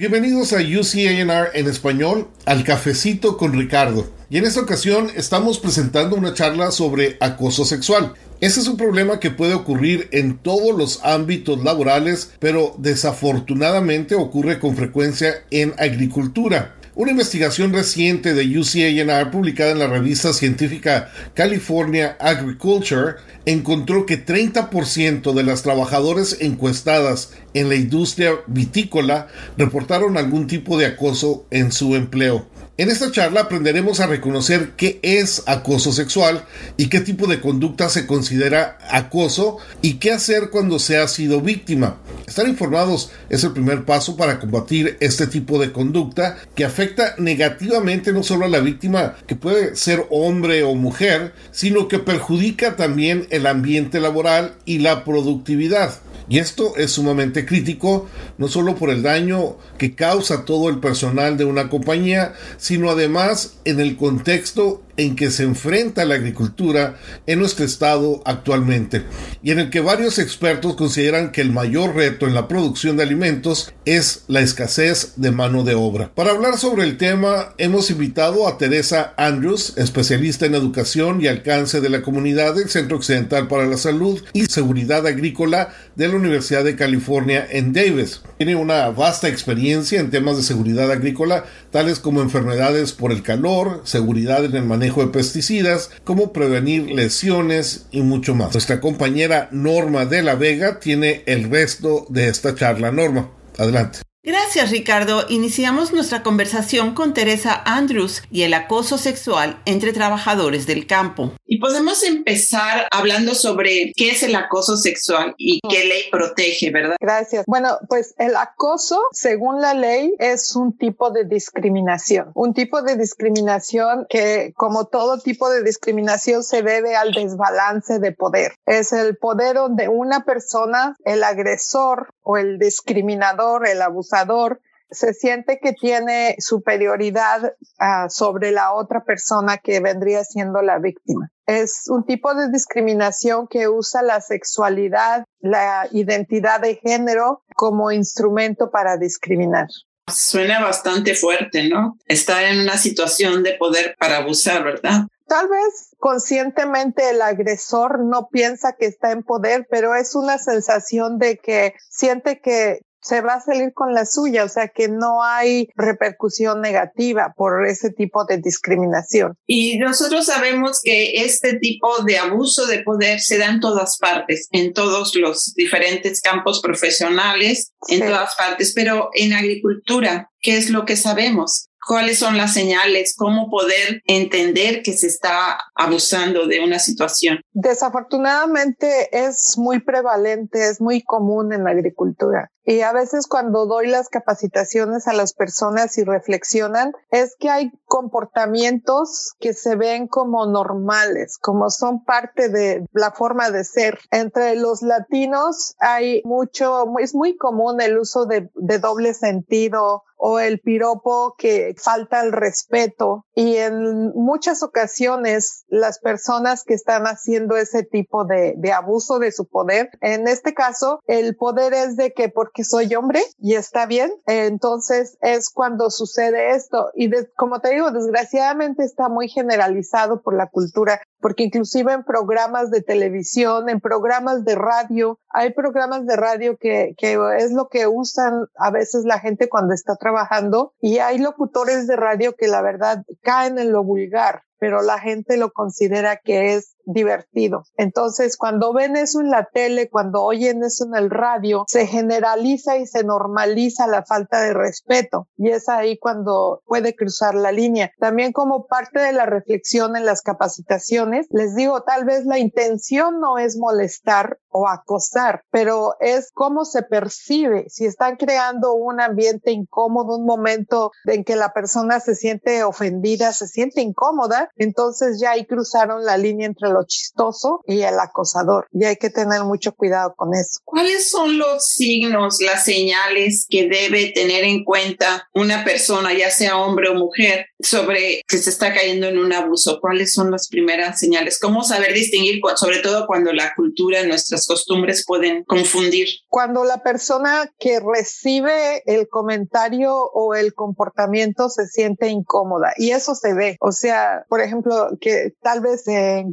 Bienvenidos a UCANR en español, al cafecito con Ricardo. Y en esta ocasión estamos presentando una charla sobre acoso sexual. Ese es un problema que puede ocurrir en todos los ámbitos laborales, pero desafortunadamente ocurre con frecuencia en agricultura. Una investigación reciente de UCANR publicada en la revista científica California Agriculture encontró que 30% de las trabajadoras encuestadas en la industria vitícola reportaron algún tipo de acoso en su empleo. En esta charla aprenderemos a reconocer qué es acoso sexual y qué tipo de conducta se considera acoso y qué hacer cuando se ha sido víctima. Estar informados es el primer paso para combatir este tipo de conducta que afecta negativamente no solo a la víctima, que puede ser hombre o mujer, sino que perjudica también el ambiente laboral y la productividad. Y esto es sumamente crítico, no solo por el daño que causa todo el personal de una compañía, sino además en el contexto en que se enfrenta la agricultura en nuestro estado actualmente y en el que varios expertos consideran que el mayor reto en la producción de alimentos es la escasez de mano de obra. Para hablar sobre el tema hemos invitado a Teresa Andrews, especialista en educación y alcance de la comunidad del Centro Occidental para la Salud y Seguridad Agrícola de la Universidad de California en Davis. Tiene una vasta experiencia en temas de seguridad agrícola, tales como enfermedades por el calor, seguridad en el manejo de pesticidas, cómo prevenir lesiones y mucho más. Nuestra compañera Norma de la Vega tiene el resto de esta charla. Norma, adelante. Gracias, Ricardo. Iniciamos nuestra conversación con Teresa Andrews y el acoso sexual entre trabajadores del campo. Y podemos empezar hablando sobre qué es el acoso sexual y qué ley protege, ¿verdad? Gracias. Bueno, pues el acoso, según la ley, es un tipo de discriminación. Un tipo de discriminación que, como todo tipo de discriminación, se debe al desbalance de poder. Es el poder donde una persona, el agresor o el discriminador, el abusador, se siente que tiene superioridad ah, sobre la otra persona que vendría siendo la víctima. Es un tipo de discriminación que usa la sexualidad, la identidad de género como instrumento para discriminar. Suena bastante fuerte, ¿no? Está en una situación de poder para abusar, ¿verdad? Tal vez conscientemente el agresor no piensa que está en poder, pero es una sensación de que siente que se va a salir con la suya, o sea que no hay repercusión negativa por ese tipo de discriminación. Y nosotros sabemos que este tipo de abuso de poder se da en todas partes, en todos los diferentes campos profesionales, en todas partes, pero en agricultura, ¿qué es lo que sabemos? Cuáles son las señales, cómo poder entender que se está abusando de una situación. Desafortunadamente es muy prevalente, es muy común en la agricultura. Y a veces cuando doy las capacitaciones a las personas y reflexionan, es que hay comportamientos que se ven como normales, como son parte de la forma de ser. Entre los latinos hay mucho, es muy común el uso de, de doble sentido o el piropo que falta el respeto. Y en muchas ocasiones las personas que están haciendo ese tipo de, abuso de su poder, en este caso, el poder es de que porque soy hombre y está bien, entonces es cuando sucede esto. Y como te digo, desgraciadamente está muy generalizado por la cultura, porque inclusive en programas de televisión, en programas de radio, hay programas de radio que, que es lo que usan a veces la gente cuando está trabajando y hay locutores de radio que la verdad caen en lo vulgar, pero la gente lo considera que es divertido. Entonces, cuando ven eso en la tele, cuando oyen eso en el radio, se generaliza y se normaliza la falta de respeto. Y es ahí cuando puede cruzar la línea. También como parte de la reflexión en las capacitaciones, les digo, tal vez la intención no es molestar o acosar, pero es cómo se percibe. Si están creando un ambiente incómodo, un momento en que la persona se siente ofendida, se siente incómoda, entonces ya ahí cruzaron la línea entre lo chistoso y el acosador. Y hay que tener mucho cuidado con eso. ¿Cuáles son los signos, las señales que debe tener en cuenta una persona, ya sea hombre o mujer, sobre que se está cayendo en un abuso? ¿Cuáles son las primeras señales? ¿Cómo saber distinguir, sobre todo cuando la cultura, nuestras costumbres pueden confundir? Cuando la persona que recibe el comentario o el comportamiento se siente incómoda y eso se ve. O sea, por ejemplo, que tal vez se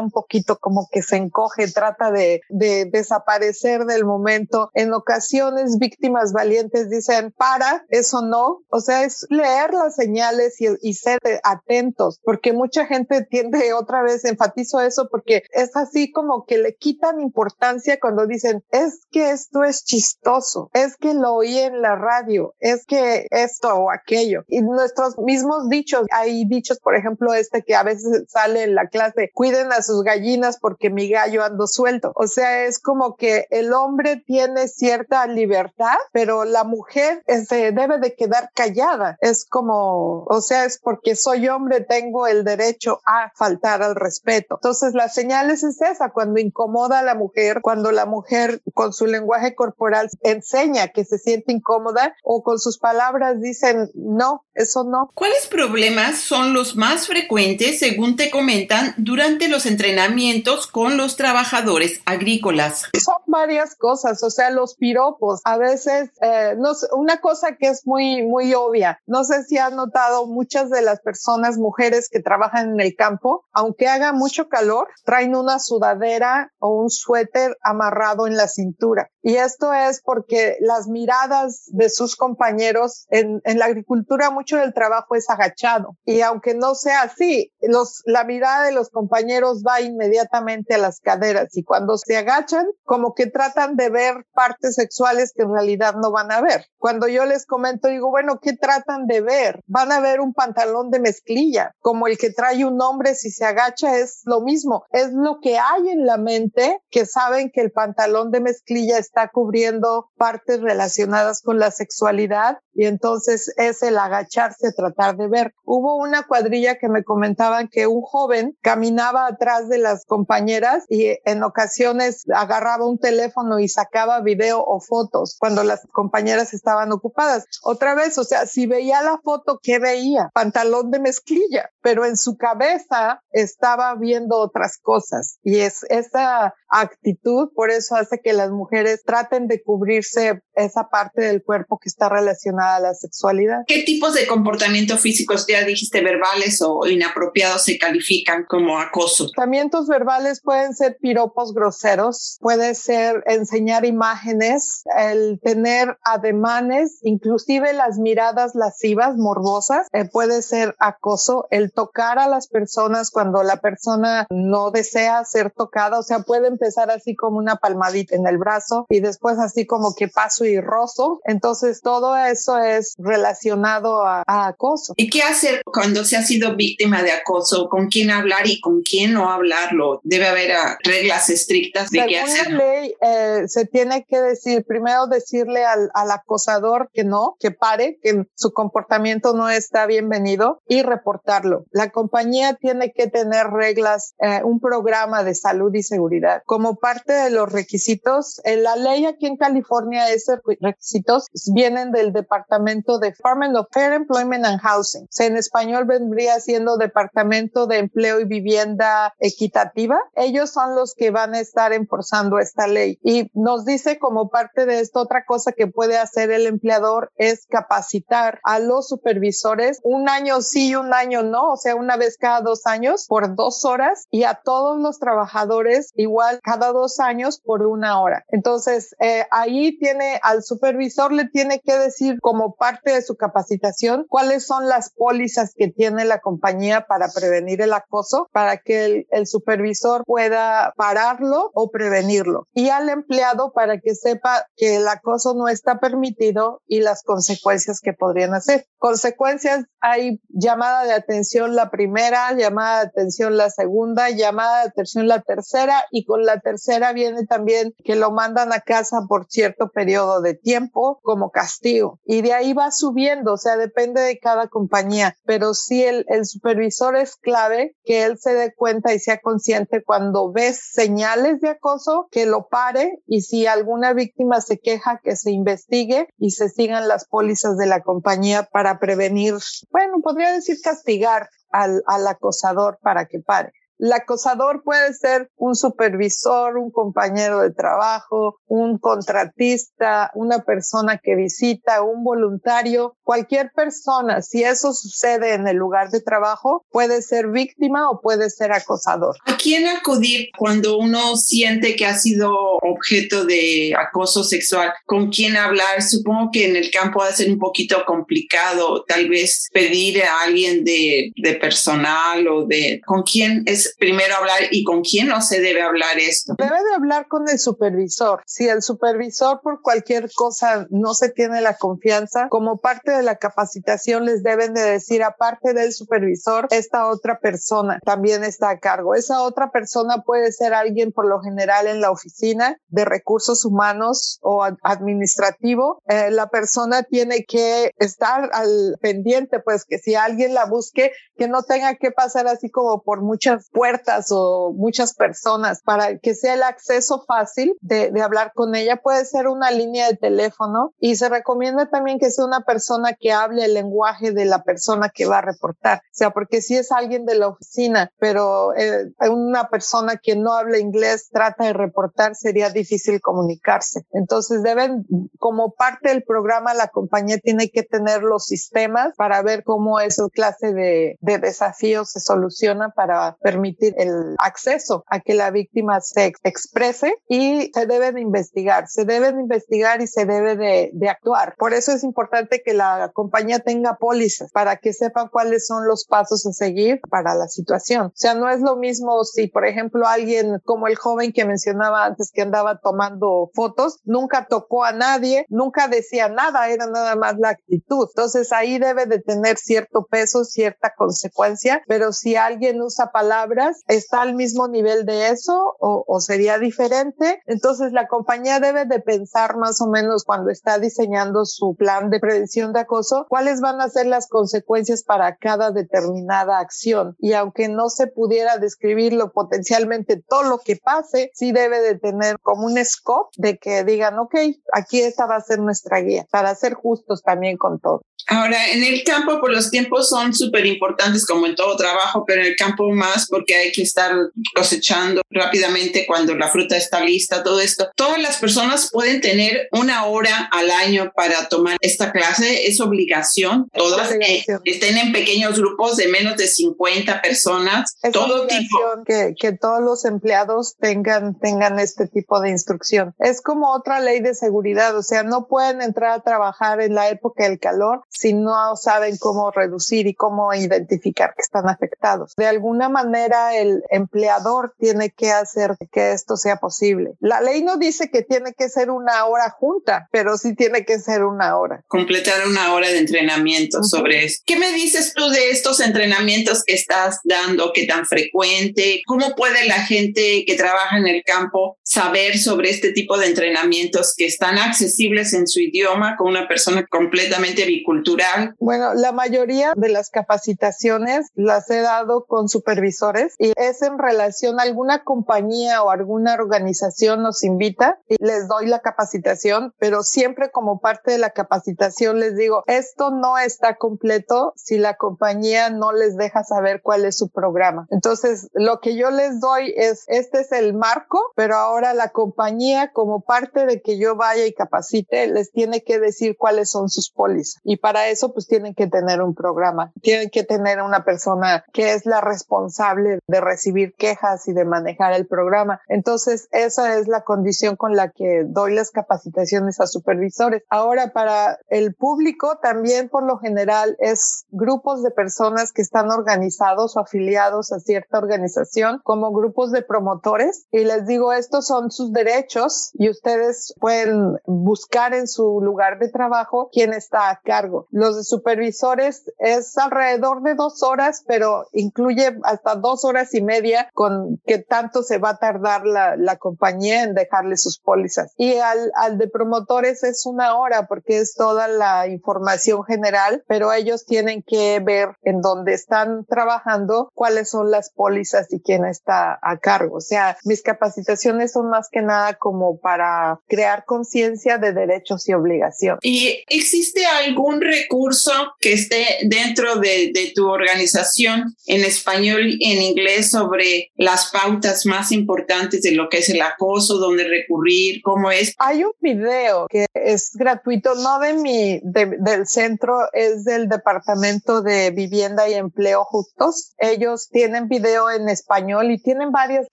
un poquito, como que se encoge, trata de, de desaparecer del momento. En ocasiones, víctimas valientes dicen, para, eso no. O sea, es leer las señales y, y ser atentos, porque mucha gente tiende otra vez, enfatizo eso, porque es así como que le quitan importancia cuando dicen, es que esto es chistoso, es que lo oí en la radio, es que esto o aquello. Y nuestros mismos dichos, hay dichos, por ejemplo, este que a veces sale en la clase, cuiden a sus gallinas porque mi gallo ando suelto. O sea, es como que el hombre tiene cierta libertad, pero la mujer se debe de quedar callada. Es como, o sea, es porque soy hombre, tengo el derecho a faltar al respeto. Entonces, las señales es esa, cuando incomoda a la mujer, cuando la mujer con su lenguaje corporal enseña que se siente incómoda o con sus palabras dicen, no, eso no. ¿Cuáles problemas son los más frecuentes, según te comentan, durante los entrenamientos con los trabajadores agrícolas? Son varias cosas, o sea, los piropos. A veces, eh, no una cosa que es muy, muy obvia. No sé si has notado muchas de las personas, mujeres que trabajan en el campo, aunque haga mucho calor, traen una sudadera o un suéter amarrado en la cintura. Y esto es porque las miradas de sus compañeros en, en la agricultura, mucho del trabajo es agachado. Y aunque no sea así, los, la mirada de los compañeros va inmediatamente a las caderas y cuando se agachan, como que tratan de ver partes sexuales que en realidad no van a ver. Cuando yo les comento, digo, bueno, ¿qué tratan de ver? Van a ver un pantalón de mezclilla, como el que trae un hombre si se agacha, es lo mismo. Es lo que hay en la mente que saben que el pantalón de mezclilla está cubriendo partes relacionadas con la sexualidad y entonces es el agacharse a tratar de ver. Hubo una cuadrilla que me comentaban que un joven caminaba atrás de las compañeras y en ocasiones agarraba un teléfono y sacaba video o fotos cuando las compañeras estaban ocupadas. Otra vez, o sea, si veía la foto, ¿qué veía? Pantalón de mezclilla, pero en su cabeza estaba viendo otras cosas y es esa actitud, por eso hace que las mujeres traten de cubrirse esa parte del cuerpo que está relacionada a la sexualidad. ¿Qué tipos de comportamientos físicos, ya dijiste, verbales o inapropiados se califican como acoso? Comportamientos verbales pueden ser piropos groseros, puede ser enseñar imágenes, el tener ademanes, inclusive las miradas lascivas, morbosas, eh, puede ser acoso, el tocar a las personas cuando la persona no desea ser tocada, o sea, puede empezar así como una palmadita en el brazo y después así como que paso y rozo. Entonces todo eso es relacionado a, acoso. ¿Y qué hacer cuando se ha sido víctima de acoso? ¿Con quién hablar y con quién no hablarlo? Debe haber ah, reglas estrictas de qué hacer. La ley eh, se tiene que decir, primero decirle al, al acosador que no, que pare, que su comportamiento no está bienvenido y reportarlo. La compañía tiene que tener reglas, eh, un programa de salud y seguridad. Como parte de los requisitos, en la ley aquí en California, esos requisitos vienen del Departamento de Department of Fair Employment and Housing. En español vendría siendo Departamento de Empleo y Vivienda Equitativa. Ellos son los que van a estar enforzando esta ley. Y nos dice como parte de esto, otra cosa que puede hacer el empleador es capacitar a los supervisores un año sí y un año no, o sea, una vez cada dos años por dos horas y a todos los trabajadores igual cada dos años por una hora. Entonces, eh, ahí tiene al supervisor le tiene que decir como parte de su capacitación cuáles son las pólizas que tiene la compañía para prevenir el acoso, para que el, el supervisor pueda pararlo o prevenirlo. Y al empleado para que sepa que el acoso no está permitido y las consecuencias que podrían hacer. Consecuencias, hay llamada de atención atención la primera, llamada de atención la segunda, llamada de atención la tercera y con la tercera viene también que lo mandan a casa por cierto periodo de tiempo como castigo. Y de ahí va subiendo, o sea, depende de cada compañía, pero sí el, el supervisor es clave que él se dé cuenta y sea consciente cuando ves señales de acoso, que lo pare y si alguna víctima se queja, que se investigue y se sigan las pólizas de la compañía para prevenir, bueno, podría decir castigar al, al acosador para que pare. El acosador puede ser un supervisor, un compañero de trabajo, un contratista, una persona que visita, un voluntario, cualquier persona. Si eso sucede en el lugar de trabajo, puede ser víctima o puede ser acosador. ¿A quién acudir cuando uno siente que ha sido objeto de acoso sexual? ¿Con quién hablar? Supongo que en el campo va a ser un poquito complicado, tal vez pedir a alguien de, de personal o de con quién es primero hablar y con quién no se debe hablar esto. Debe de hablar con el supervisor. Si el supervisor por cualquier cosa no se tiene la confianza, como parte de la capacitación les deben de decir, aparte del supervisor, esta otra persona también está a cargo. Esa otra persona puede ser alguien por lo general en la oficina de recursos humanos o administrativo. Eh, la persona tiene que estar al pendiente, pues que si alguien la busque, que no tenga que pasar así como por muchas puertas o muchas personas para que sea el acceso fácil de, de, hablar con ella. Puede ser una línea de teléfono y se recomienda también que sea una persona que hable el lenguaje de la persona que va a reportar. O sea, porque si es alguien de la oficina, pero eh, una persona que no habla inglés trata de reportar, sería difícil comunicarse. Entonces deben, como parte del programa, la compañía tiene que tener los sistemas para ver cómo esa clase de, de desafíos se soluciona para permitir permitir el acceso a que la víctima se exprese y se debe de investigar, se debe de investigar y se debe de, de actuar. Por eso es importante que la compañía tenga pólizas para que sepan cuáles son los pasos a seguir para la situación. O sea, no es lo mismo si, por ejemplo, alguien como el joven que mencionaba antes que andaba tomando fotos, nunca tocó a nadie, nunca decía nada, era nada más la actitud. Entonces ahí debe de tener cierto peso, cierta consecuencia, pero si alguien usa palabras está al mismo nivel de eso o, sería diferente. Entonces la compañía debe de pensar más o menos cuando está diseñando su plan de prevención de acoso, cuáles van a ser las consecuencias para cada determinada acción. Y aunque no se pudiera describirlo potencialmente todo lo que pase, sí debe de tener como un scope de que digan, ok, aquí esta va a ser nuestra guía para ser justos también con todo. Ahora, en el campo, pues los tiempos son súper importantes como en todo trabajo, pero en el campo más porque hay que estar cosechando rápidamente cuando la fruta está lista, todo esto. Todas las personas pueden tener una hora al año para tomar esta clase, es obligación. Todas eh, estén en pequeños grupos de menos de 50 personas, es todo tipo. Que, que todos los empleados tengan, tengan este tipo de instrucción. Es como otra ley de seguridad, o sea, no pueden entrar a trabajar en la época del calor si no saben cómo reducir y cómo identificar que están afectados. De alguna manera el empleador tiene que hacer que esto sea posible. La ley no dice que tiene que ser una hora junta, pero sí tiene que ser una hora. Completar una hora de entrenamiento sobre esto. ¿Qué me dices tú de estos entrenamientos que estás dando? ¿Qué tan frecuente? ¿Cómo puede la gente que trabaja en el campo saber sobre este tipo de entrenamientos que están accesibles en su idioma con una persona completamente bicultural? Bueno, la mayoría de las capacitaciones las he dado con supervisores y es en relación a alguna compañía o alguna organización nos invita y les doy la capacitación, pero siempre como parte de la capacitación les digo, esto no está completo si la compañía no les deja saber cuál es su programa. Entonces, lo que yo les doy es, este es el marco, pero ahora la compañía como parte de que yo vaya y capacite, les tiene que decir cuáles son sus pólizas. Y para eso pues tienen que tener un programa, tienen que tener una persona que es la responsable de, recibir quejas y de manejar el programa. Entonces, esa es la condición con la que doy las capacitaciones a supervisores. Ahora, para el público, también por lo general es grupos de personas que están organizados o afiliados a cierta organización como grupos de promotores. Y les digo, estos son sus derechos y ustedes pueden buscar en su lugar de trabajo quién está a cargo. Los de supervisores es alrededor de dos horas, pero incluye hasta dos horas y media con que tanto se va a tardar la, la compañía en dejarle sus pólizas. Y al, al de promotores es una hora porque es toda la información general, pero ellos tienen que ver en dónde están trabajando, cuáles son las pólizas y quién está a cargo. O sea, mis capacitaciones son más que nada como para crear conciencia de derechos y obligaciones. ¿Y existe algún recurso que esté dentro de, de tu organización en español y en inglés sobre las pautas más importantes de lo que es el acoso, dónde recurrir, cómo es? Hay un video que es gratuito, no de mi, de, del centro, es del Departamento de Vivienda y Empleo Justos. Ellos tienen video en español y tienen varias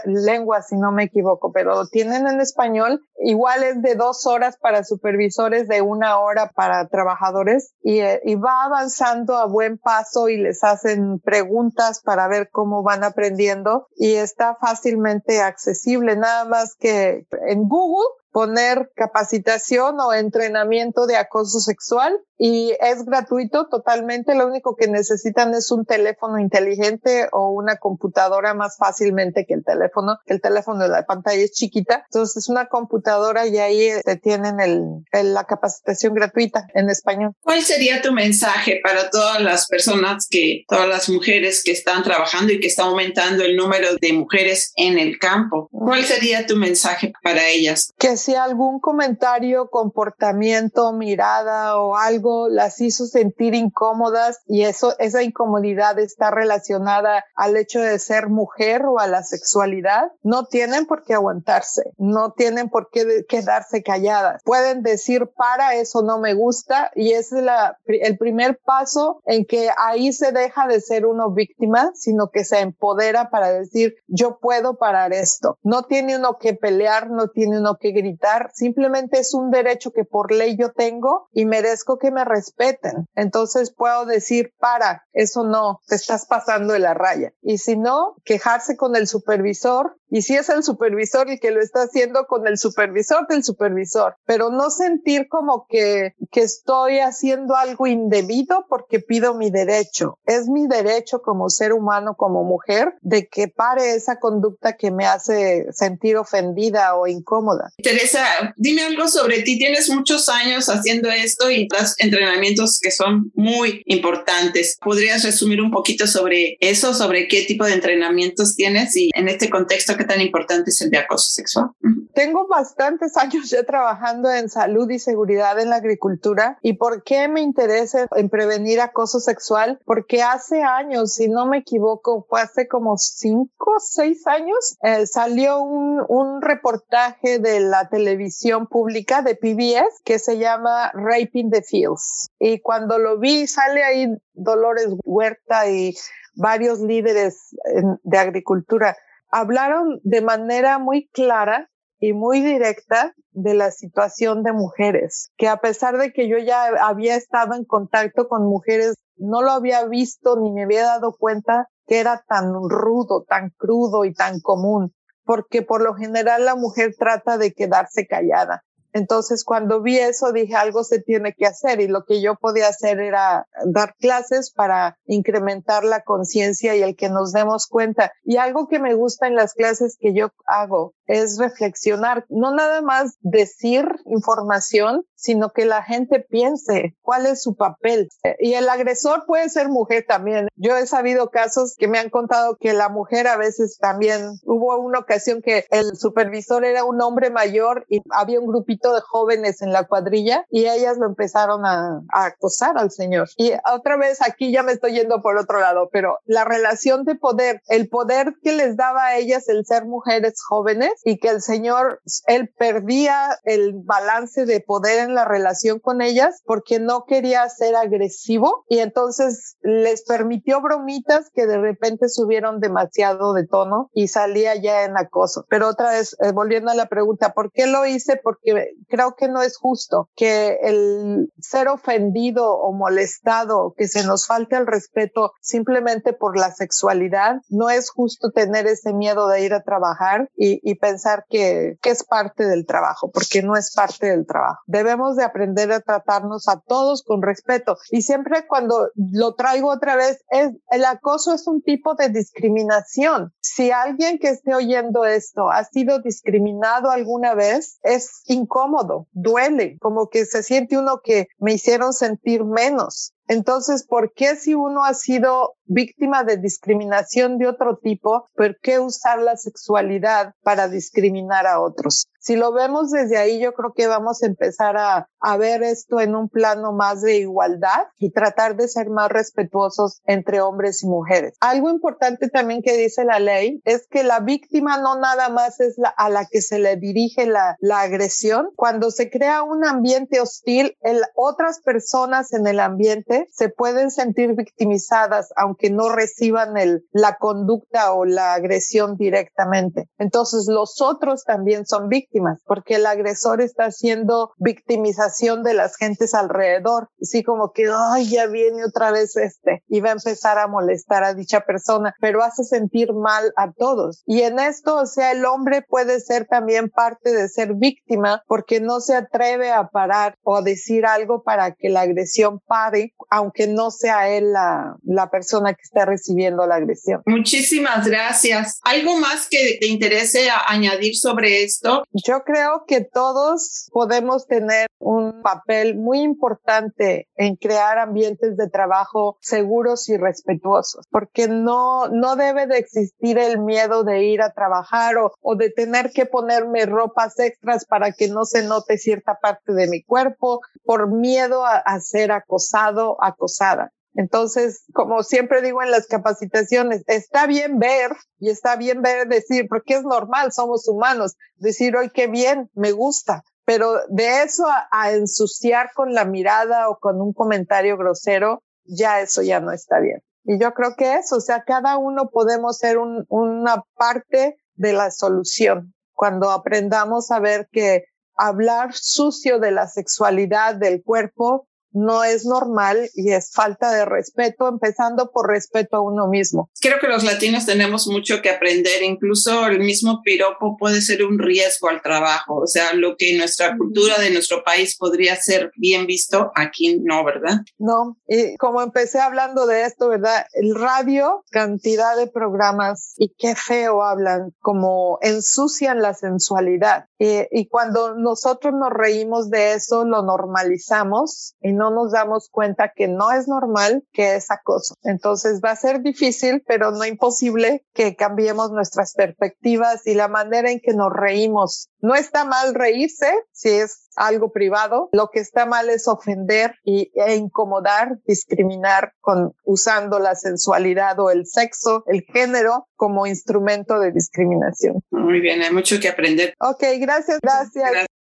lenguas, si no me equivoco, pero tienen en español. Igual es de dos horas para supervisores, de una hora para trabajadores y, eh, y va avanzando a buen paso y les hacen preguntas para ver cómo van aprendiendo y está fácilmente accesible. Nada más que en Google poner capacitación o entrenamiento de acoso sexual y es gratuito totalmente. Lo único que necesitan es un teléfono inteligente o una computadora más fácilmente que el teléfono. El teléfono de la pantalla es chiquita. Entonces es una computadora y ahí te tienen el, la capacitación gratuita en español. ¿Cuál sería tu mensaje para todas las personas que, todas las mujeres que están trabajando y que está aumentando el número de mujeres en el campo? ¿Cuál sería tu mensaje para ellas? Que si algún comentario, comportamiento, mirada o algo las hizo sentir incómodas y eso, esa incomodidad está relacionada al hecho de ser mujer o a la sexualidad, no tienen por qué aguantarse, no tienen por qué quedarse calladas. Pueden decir, para eso no me gusta y es la, el primer paso en que ahí se deja de ser uno víctima, sino que se empodera para decir, yo puedo parar esto. No tiene uno que pelear, no tiene uno que gritar, simplemente es un derecho que por ley yo tengo y merezco que me respeten. Entonces puedo decir, para, eso no, te estás pasando de la raya. Y si no, quejarse con el supervisor. Y si es el supervisor el que lo está haciendo con el supervisor del supervisor, pero no sentir como que, que estoy haciendo algo indebido porque pido mi derecho. Es mi derecho como ser humano, como mujer, de que pare esa conducta que me hace sentir ofendida o incómoda. Teresa, dime algo sobre ti. Tienes muchos años haciendo esto y estás entrenamientos que son muy importantes. ¿Podrías resumir un poquito sobre eso, sobre qué tipo de entrenamientos tienes y en este contexto qué tan importante es el de acoso sexual? Tengo bastantes años ya trabajando en salud y seguridad en la agricultura. ¿Y por qué me interesa en prevenir acoso sexual? Porque hace años, si no me equivoco, fue hace como cinco, seis años, eh, salió un, un reportaje de la televisión pública de PBS que se llama Raping the Y cuando lo vi, sale ahí Dolores Huerta y varios líderes de agricultura. Hablaron de manera muy clara y muy directa de la situación de mujeres, que a pesar de que yo ya había estado en contacto con mujeres, no lo había visto ni me había dado cuenta que era tan rudo, tan crudo y tan común, porque por lo general la mujer trata de quedarse callada. Entonces, cuando vi eso, dije algo se tiene que hacer y lo que yo podía hacer era dar clases para incrementar la conciencia y el que nos demos cuenta. Y algo que me gusta en las clases que yo hago es reflexionar, no nada más decir información, sino que la gente piense cuál es su papel. Y el agresor puede ser mujer también. Yo he sabido casos que me han contado que la mujer a veces también, hubo una ocasión que el supervisor era un hombre mayor y había un grupito grupito de jóvenes en la cuadrilla y ellas lo empezaron a, a acosar al señor. Y otra vez aquí ya me estoy yendo por otro lado, pero la relación de poder, el poder que les daba a ellas el ser mujeres jóvenes y que el señor, él perdía el balance de poder en la relación con ellas porque no quería ser agresivo y entonces les permitió bromitas que de repente subieron demasiado de tono y salía ya en acoso. Pero otra vez, eh, volviendo a la pregunta, ¿por qué lo hice? Porque creo que no es justo que el ser ofendido o molestado, que se nos falte el respeto simplemente por la sexualidad, no es justo tener ese miedo de ir a trabajar y, y pensar que, que es parte del trabajo, porque no es parte del trabajo. Debemos de aprender a tratarnos a todos con respeto. Y siempre cuando lo traigo otra vez, es, el acoso es un tipo de discriminación. Si alguien que esté oyendo esto ha sido discriminado alguna vez, es incómodo, duele, como que se siente uno que me hicieron sentir menos. Entonces, ¿por qué si uno ha sido víctima de discriminación de otro tipo, por qué usar la sexualidad para discriminar a otros? Si lo vemos desde ahí, yo creo que vamos a empezar a, a ver esto en un plano más de igualdad y tratar de ser más respetuosos entre hombres y mujeres. Algo importante también que dice la ley es que la víctima no nada más es la, a la que se le dirige la, la agresión. Cuando se crea un ambiente hostil, el, otras personas en el ambiente se pueden sentir victimizadas aunque no reciban el, la conducta o la agresión directamente. Entonces los otros también son víctimas porque el agresor está haciendo victimización de las gentes alrededor. Así como que, ay, ya viene otra vez este y va a empezar a molestar a dicha persona, pero hace sentir mal a todos. Y en esto, o sea, el hombre puede ser también parte de ser víctima porque no se atreve a parar o a decir algo para que la agresión pare aunque no sea él la, la persona que está recibiendo la agresión. Muchísimas gracias. ¿Algo más que te interese añadir sobre esto? Yo creo que todos podemos tener un papel muy importante en crear ambientes de trabajo seguros y respetuosos, porque no, no debe de existir el miedo de ir a trabajar o, o de tener que ponerme ropas extras para que no se note cierta parte de mi cuerpo por miedo a, a ser acosado acosada. Entonces, como siempre digo en las capacitaciones, está bien ver y está bien ver decir, porque es normal, somos humanos, decir, hoy qué bien, me gusta, pero de eso a, ensuciar con la mirada o con un comentario grosero, ya eso ya no está bien. Y yo creo que eso, o sea, cada uno podemos ser un, una parte de la solución cuando aprendamos a ver que hablar sucio de la sexualidad del cuerpo no es normal y es falta de respeto, empezando por respeto a uno mismo. Creo que los latinos tenemos mucho que aprender, incluso el mismo piropo puede ser un riesgo al trabajo, o sea, lo que en nuestra cultura de nuestro país podría ser bien visto, aquí no, ¿verdad? No, y como empecé hablando de esto, ¿verdad? El radio, cantidad de programas y qué feo hablan, como ensucian la sensualidad. Y, y cuando nosotros nos reímos de eso, lo normalizamos y no nos damos cuenta que no es normal, que es acoso. Entonces va a ser difícil, pero no imposible que cambiemos nuestras perspectivas y la manera en que nos reímos. No está mal reírse si es algo privado. Lo que está mal es ofender y, e incomodar, discriminar con usando la sensualidad o el sexo, el género como instrumento de discriminación. Muy bien, hay mucho que aprender. Ok, gracias, gracias. gracias.